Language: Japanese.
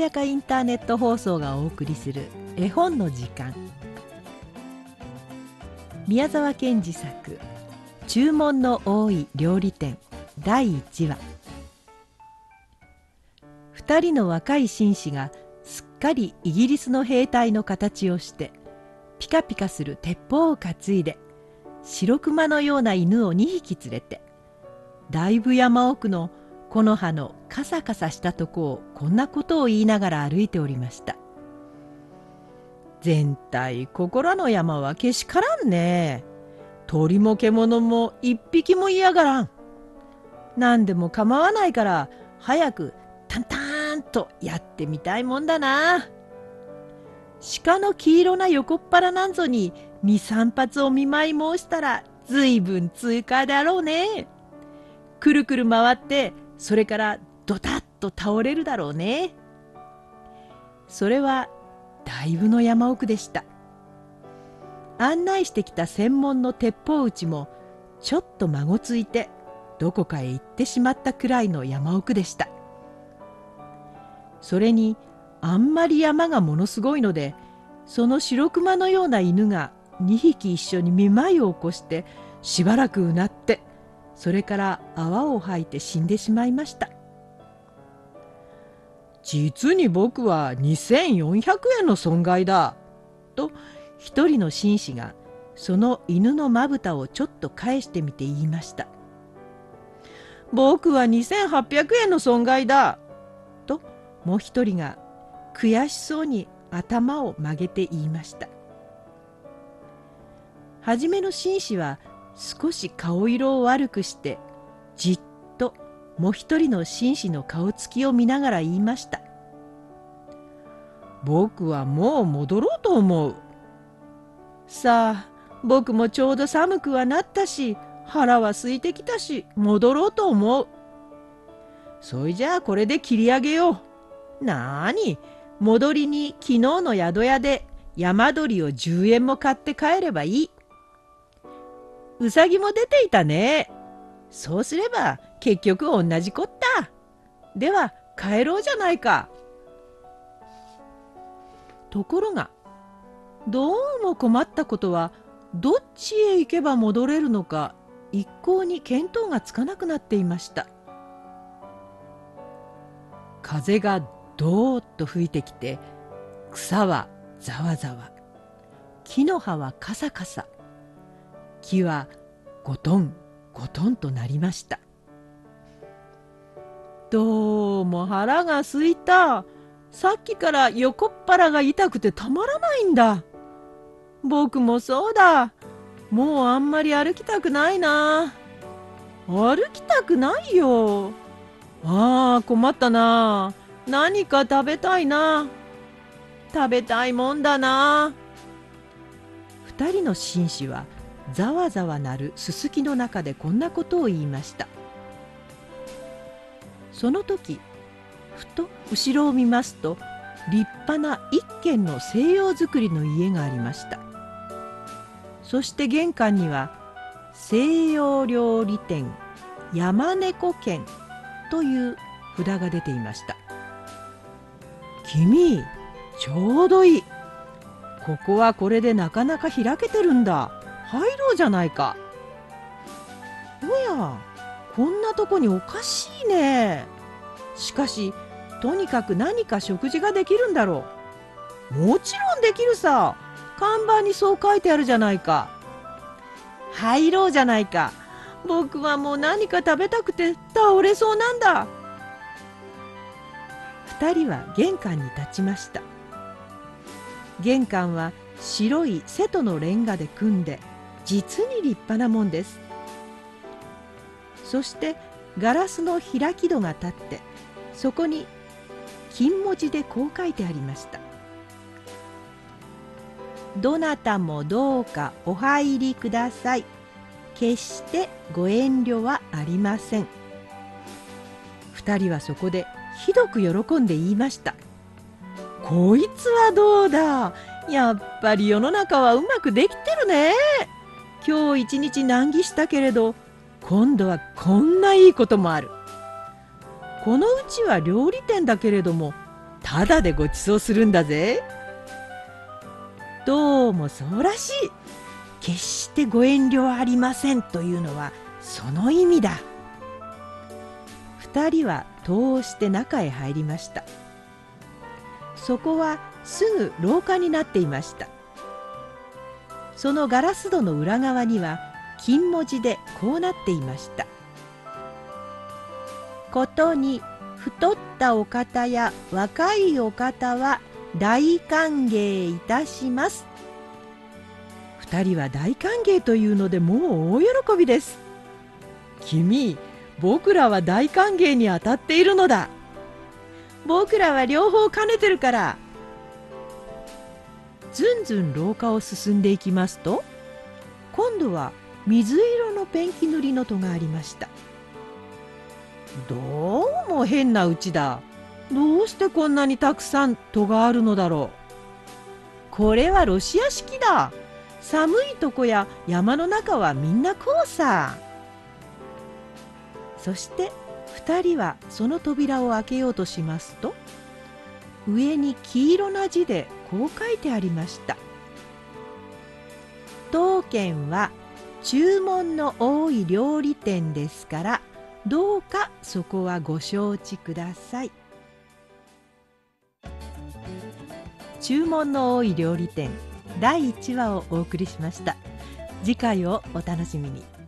やかインターネット放送がお送りする絵本の時間。宮沢賢治作「注文の多い料理店」第1話。2人の若い紳士がすっかりイギリスの兵隊の形をしてピカピカする鉄砲を担いで白熊のような犬を2匹連れてだいぶ山奥の木の葉のカサカサしたとこをこんなことを言いながら歩いておりました。全体ここらの山はけしからんね。鳥も獣も一匹も嫌がらん。何でも構わないから早くタンタンとやってみたいもんだな。鹿の黄色な横っ腹なんぞに23発お見舞い申したらずいぶん通過だろうね。くるくる回ってそれからドタッと倒れるだろうね。それはだいぶの山奥でした。案内してきた専門の鉄砲撃ちもちょっと孫ついてどこかへ行ってしまったくらいの山奥でした。それにあんまり山がものすごいのでその白熊のような犬が2匹一緒にめまいを起こしてしばらくうなってそれから泡を吐いて死んでしまいました。実に僕は2400円の損害だ。と一人の紳士がその犬のまぶたをちょっと返してみて言いました。僕は2800円の損害だ。ともう一人が悔しそうに頭を曲げて言いました。はじめの紳士は少し顔色を悪くしてじっともう一人の紳士の顔つきを見ながら言いました。僕はもう戻ろうと思う。さあ僕もちょうど寒くはなったし腹は空いてきたし戻ろうと思う。そいじゃあこれで切り上げよう。なーに戻りに昨日の宿屋で山鳥を10円も買って帰ればいい。うさぎも出ていたね。そうすれば結局同じこった。では帰ろうじゃないか。ところがどうも困ったことはどっちへ行けば戻れるのか一向に見当がつかなくなっていました。風がどーっと吹いてきて草はざわざわ木の葉はカサカサ木はゴトンゴトンとなりました。どうも腹がすいた。さっきから横っ腹が痛くてたまらないんだ。僕もそうだ。もうあんまり歩きたくないな。歩きたくないよ。ああ困ったな。何か食べたいな。食べたいもんだな。二人の紳士はざわざわなるすすきの中でこんなことを言いました。その時ふと後ろを見ますと立派な一軒の西洋造りの家がありました。そして玄関には西洋料理店山猫軒という札が出ていました君ちょうどいい。ここはこれでなかなか開けてるんだ。入ろうじゃないか。おやこんなとこにおかしいね。しかしとにかく何か食事ができるんだろう。もちろんできるさ。看板にそう書いてあるじゃないか。入ろうじゃないか。僕はもう何か食べたくて倒れそうなんだ。2人は玄関に立ちました。玄関は白い瀬戸のレンガで組んで実に立派なもんです。そしてガラスの開き戸が立ってそこに金文字でこう書いてありました「どなたもどうかお入りください」「決してご遠慮はありません」2人はそこでひどく喜んで言いました「こいつはどうだ。やっぱり世の中はうまくできてるね。今日一日難儀したけれど今度はこんないいこともある。このうちは料理店だけれどもただでご馳走するんだぜ。どうもそうらしい。決してご遠慮はありませんというのはその意味だ。二人は通して中へ入りました。そこはすぐ廊下になっていました。そのガラス戸の裏側には金文字でこうなっていました「ことに太ったお方や若いお方は大歓迎いたします」二人は大歓迎というのでもう大喜びです。君僕らは大歓迎に当たっているのだ。僕らは両方兼ねてるからずんずん廊下を進んでいきますと今度は水色のペンキ塗りの戸がありました。どうも変なうちだ。どうしてこんなにたくさん戸があるのだろう。これはロシア式だ。寒いとこや山の中はみんなこうさそして2人はその扉を開けようとしますと上に黄色な字でこう書いてありました。当軒は注文の多い料理店ですからどうかそこはご承知ください。注文の多い料理店第1話をお送りしました。次回をお楽しみに。